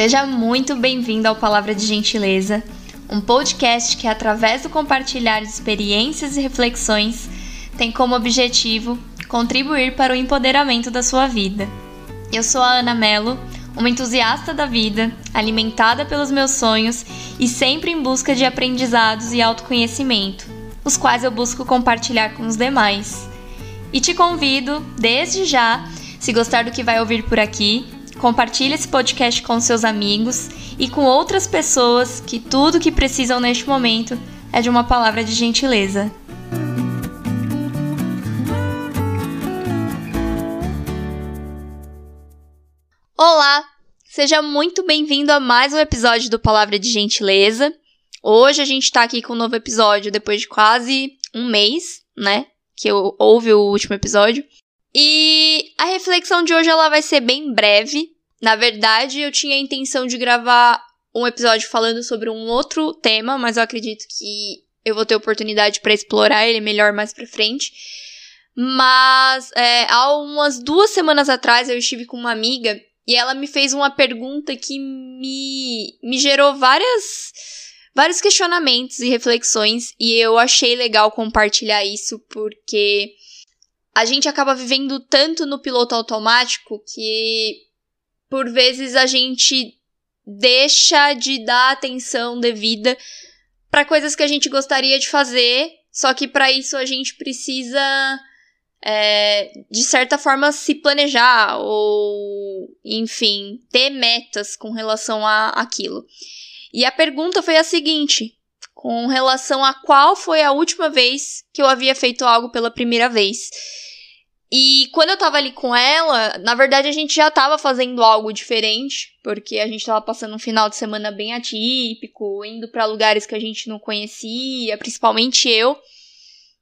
Seja muito bem-vindo ao Palavra de Gentileza, um podcast que, através do compartilhar de experiências e reflexões, tem como objetivo contribuir para o empoderamento da sua vida. Eu sou a Ana Mello, uma entusiasta da vida, alimentada pelos meus sonhos e sempre em busca de aprendizados e autoconhecimento, os quais eu busco compartilhar com os demais. E te convido, desde já, se gostar do que vai ouvir por aqui, compartilhe esse podcast com seus amigos e com outras pessoas que tudo que precisam neste momento é de uma palavra de gentileza. Olá, seja muito bem-vindo a mais um episódio do Palavra de Gentileza. Hoje a gente tá aqui com um novo episódio depois de quase um mês, né? Que eu ouvi o último episódio. E a reflexão de hoje ela vai ser bem breve. Na verdade, eu tinha a intenção de gravar um episódio falando sobre um outro tema, mas eu acredito que eu vou ter oportunidade para explorar ele melhor mais para frente. Mas é, há umas duas semanas atrás eu estive com uma amiga e ela me fez uma pergunta que me, me gerou várias, vários questionamentos e reflexões, e eu achei legal compartilhar isso porque a gente acaba vivendo tanto no piloto automático que por vezes a gente deixa de dar atenção devida para coisas que a gente gostaria de fazer, só que para isso a gente precisa é, de certa forma se planejar ou enfim ter metas com relação a aquilo. E a pergunta foi a seguinte: com relação a qual foi a última vez que eu havia feito algo pela primeira vez. E quando eu tava ali com ela, na verdade a gente já tava fazendo algo diferente, porque a gente tava passando um final de semana bem atípico, indo para lugares que a gente não conhecia, principalmente eu.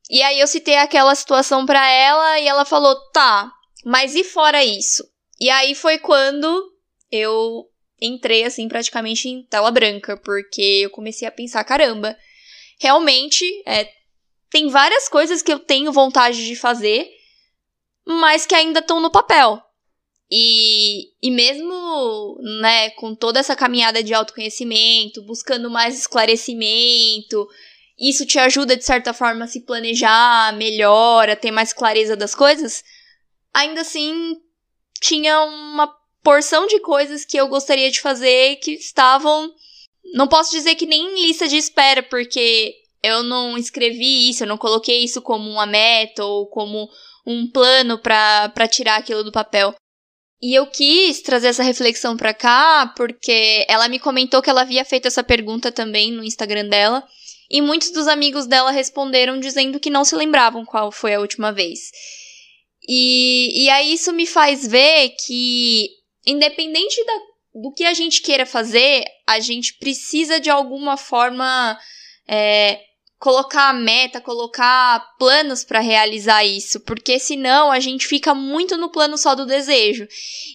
E aí eu citei aquela situação para ela e ela falou: "Tá, mas e fora isso?". E aí foi quando eu entrei assim praticamente em tela branca, porque eu comecei a pensar, caramba, realmente é, tem várias coisas que eu tenho vontade de fazer, mas que ainda estão no papel. E, e mesmo, né, com toda essa caminhada de autoconhecimento, buscando mais esclarecimento, isso te ajuda de certa forma a se planejar melhor, a ter mais clareza das coisas. Ainda assim, tinha uma porção de coisas que eu gostaria de fazer que estavam. Não posso dizer que nem em lista de espera, porque eu não escrevi isso, eu não coloquei isso como uma meta ou como um plano para tirar aquilo do papel. E eu quis trazer essa reflexão para cá porque ela me comentou que ela havia feito essa pergunta também no Instagram dela. E muitos dos amigos dela responderam dizendo que não se lembravam qual foi a última vez. E, e aí isso me faz ver que, independente da, do que a gente queira fazer, a gente precisa de alguma forma é, colocar meta, colocar planos para realizar isso, porque senão a gente fica muito no plano só do desejo.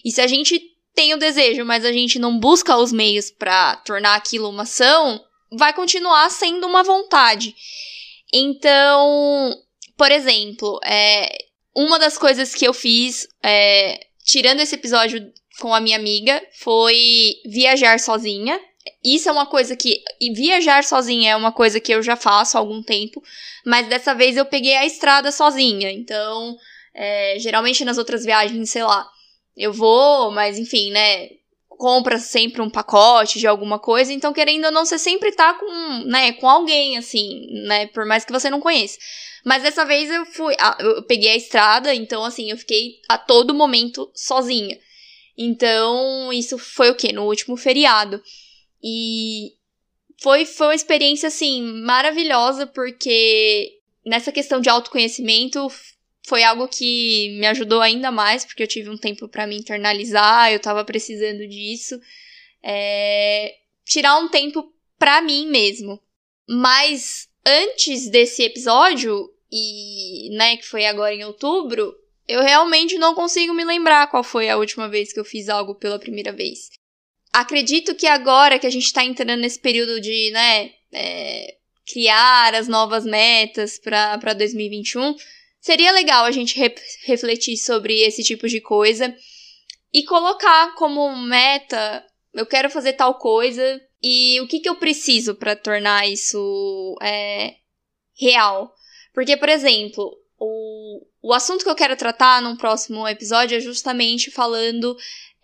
E se a gente tem o desejo, mas a gente não busca os meios para tornar aquilo uma ação, vai continuar sendo uma vontade. Então, por exemplo, é, uma das coisas que eu fiz, é, tirando esse episódio com a minha amiga, foi viajar sozinha. Isso é uma coisa que. E viajar sozinha é uma coisa que eu já faço há algum tempo, mas dessa vez eu peguei a estrada sozinha. Então, é, geralmente nas outras viagens, sei lá, eu vou, mas enfim, né? Compra sempre um pacote de alguma coisa, então querendo ou não, você sempre tá com, né, com alguém, assim, né? Por mais que você não conheça. Mas dessa vez eu fui. Eu peguei a estrada, então assim, eu fiquei a todo momento sozinha. Então, isso foi o quê? No último feriado. E foi, foi uma experiência, assim, maravilhosa, porque nessa questão de autoconhecimento foi algo que me ajudou ainda mais, porque eu tive um tempo para me internalizar, eu tava precisando disso. É, tirar um tempo para mim mesmo. Mas antes desse episódio, e né, que foi agora em outubro, eu realmente não consigo me lembrar qual foi a última vez que eu fiz algo pela primeira vez acredito que agora que a gente está entrando nesse período de, né, é, criar as novas metas para 2021, seria legal a gente re refletir sobre esse tipo de coisa e colocar como meta eu quero fazer tal coisa e o que, que eu preciso para tornar isso é, real. Porque, por exemplo, o, assunto que eu quero tratar num próximo episódio é justamente falando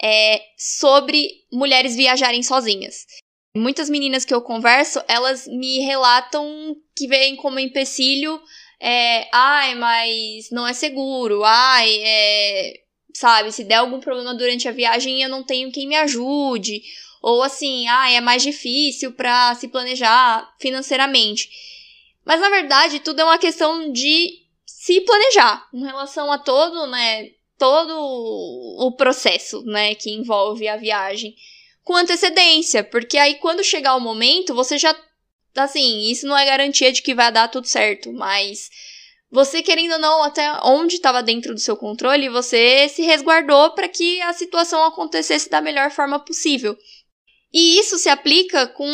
é, sobre mulheres viajarem sozinhas. Muitas meninas que eu converso, elas me relatam que veem como empecilho, é, ai, mas não é seguro, ai, é, sabe, se der algum problema durante a viagem eu não tenho quem me ajude, ou assim, ai, é mais difícil para se planejar financeiramente. Mas na verdade, tudo é uma questão de se planejar em relação a todo, né, todo o processo, né, que envolve a viagem com antecedência, porque aí quando chegar o momento, você já assim, isso não é garantia de que vai dar tudo certo, mas você querendo ou não, até onde estava dentro do seu controle, você se resguardou para que a situação acontecesse da melhor forma possível. E isso se aplica com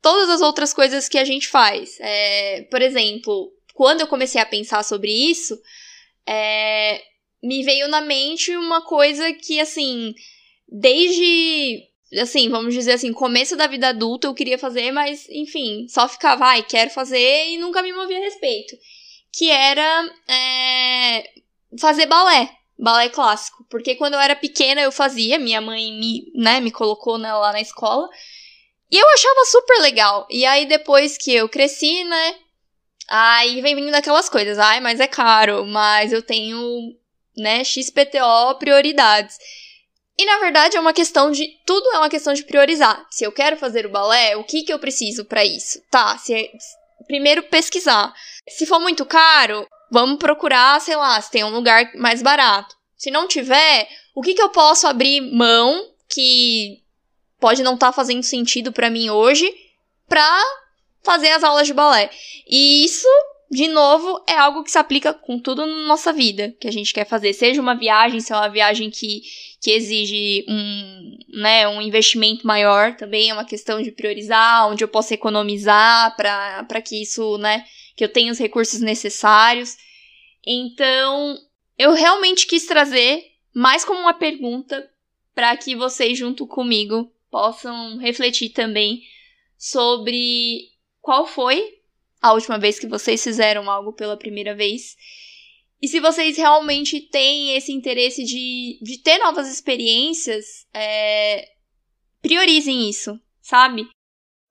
todas as outras coisas que a gente faz. É, por exemplo, quando eu comecei a pensar sobre isso, é, me veio na mente uma coisa que, assim, desde assim, vamos dizer assim, começo da vida adulta eu queria fazer, mas enfim, só ficava, ai, quero fazer e nunca me movia a respeito. Que era é, fazer balé, balé clássico. Porque quando eu era pequena eu fazia, minha mãe me, né, me colocou né, lá na escola. E eu achava super legal. E aí depois que eu cresci, né, aí vem vindo aquelas coisas, ai, mas é caro, mas eu tenho, né, XPTO prioridades. E na verdade é uma questão de. Tudo é uma questão de priorizar. Se eu quero fazer o balé, o que, que eu preciso para isso? Tá, se, é, primeiro pesquisar. Se for muito caro, vamos procurar, sei lá, se tem um lugar mais barato. Se não tiver, o que, que eu posso abrir mão que pode não estar tá fazendo sentido para mim hoje pra fazer as aulas de balé? E isso de novo, é algo que se aplica com tudo na nossa vida que a gente quer fazer. Seja uma viagem, se é uma viagem que, que exige um, né, um investimento maior, também é uma questão de priorizar, onde eu posso economizar para que isso, né, que eu tenha os recursos necessários. Então, eu realmente quis trazer mais como uma pergunta para que vocês, junto comigo, possam refletir também sobre qual foi a última vez que vocês fizeram algo pela primeira vez. E se vocês realmente têm esse interesse de, de ter novas experiências, é, priorizem isso, sabe?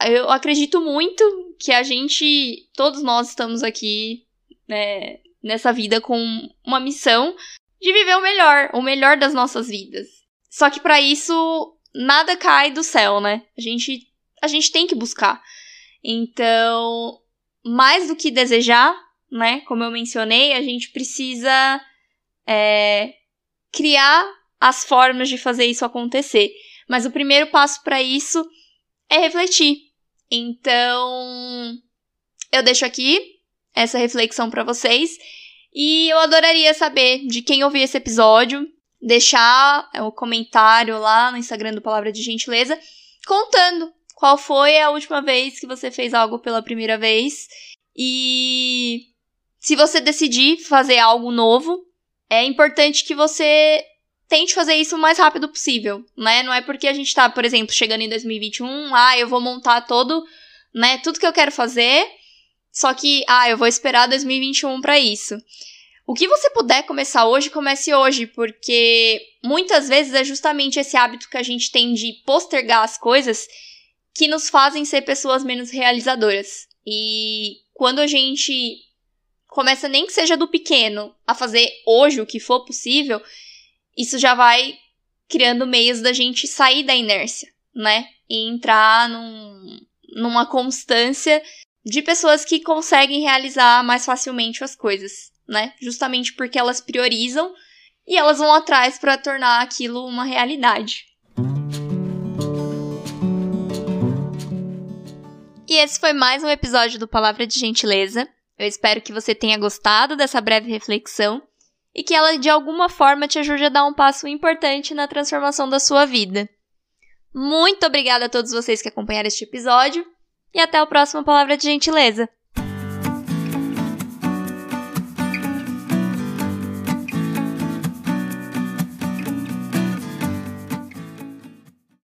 Eu acredito muito que a gente, todos nós estamos aqui né, nessa vida com uma missão de viver o melhor, o melhor das nossas vidas. Só que para isso nada cai do céu, né? A gente a gente tem que buscar. Então, mais do que desejar, né? Como eu mencionei, a gente precisa é, criar as formas de fazer isso acontecer. Mas o primeiro passo para isso é refletir. Então, eu deixo aqui essa reflexão para vocês e eu adoraria saber de quem ouviu esse episódio, deixar o comentário lá no Instagram do Palavra de Gentileza contando qual foi a última vez que você fez algo pela primeira vez? E se você decidir fazer algo novo, é importante que você tente fazer isso o mais rápido possível, né? Não é porque a gente tá, por exemplo, chegando em 2021, ah, eu vou montar todo, né, tudo que eu quero fazer, só que, ah, eu vou esperar 2021 para isso. O que você puder começar hoje, comece hoje, porque muitas vezes é justamente esse hábito que a gente tem de postergar as coisas que nos fazem ser pessoas menos realizadoras. E quando a gente começa, nem que seja do pequeno, a fazer hoje o que for possível, isso já vai criando meios da gente sair da inércia, né? E entrar num, numa constância de pessoas que conseguem realizar mais facilmente as coisas, né? Justamente porque elas priorizam e elas vão atrás para tornar aquilo uma realidade. E esse foi mais um episódio do Palavra de Gentileza. Eu espero que você tenha gostado dessa breve reflexão e que ela de alguma forma te ajude a dar um passo importante na transformação da sua vida. Muito obrigada a todos vocês que acompanharam este episódio e até o próximo Palavra de Gentileza.